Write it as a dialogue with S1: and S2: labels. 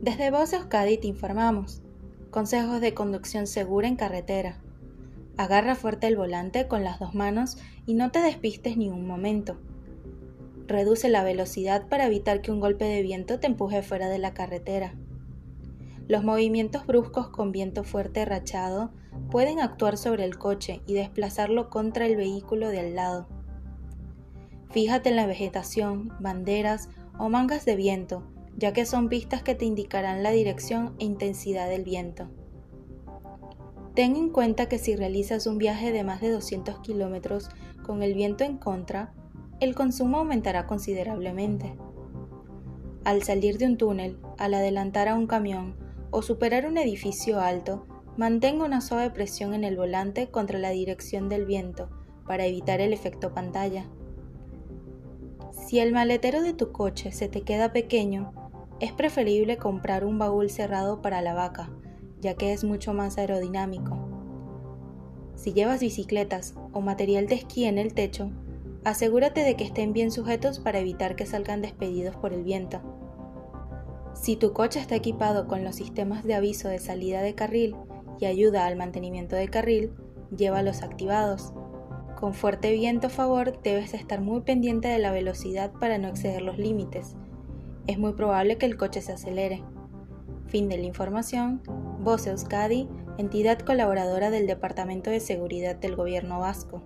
S1: Desde Voz Euskadi te informamos. Consejos de conducción segura en carretera. Agarra fuerte el volante con las dos manos y no te despistes ni un momento. Reduce la velocidad para evitar que un golpe de viento te empuje fuera de la carretera. Los movimientos bruscos con viento fuerte rachado pueden actuar sobre el coche y desplazarlo contra el vehículo de al lado. Fíjate en la vegetación, banderas o mangas de viento, ya que son pistas que te indicarán la dirección e intensidad del viento. Ten en cuenta que si realizas un viaje de más de 200 kilómetros con el viento en contra, el consumo aumentará considerablemente. Al salir de un túnel, al adelantar a un camión o superar un edificio alto, mantenga una suave presión en el volante contra la dirección del viento para evitar el efecto pantalla. Si el maletero de tu coche se te queda pequeño, es preferible comprar un baúl cerrado para la vaca, ya que es mucho más aerodinámico. Si llevas bicicletas o material de esquí en el techo, asegúrate de que estén bien sujetos para evitar que salgan despedidos por el viento. Si tu coche está equipado con los sistemas de aviso de salida de carril y ayuda al mantenimiento de carril, llévalos activados. Con fuerte viento a favor debes estar muy pendiente de la velocidad para no exceder los límites es muy probable que el coche se acelere. Fin de la información. Voce Euskadi, entidad colaboradora del Departamento de Seguridad del Gobierno Vasco.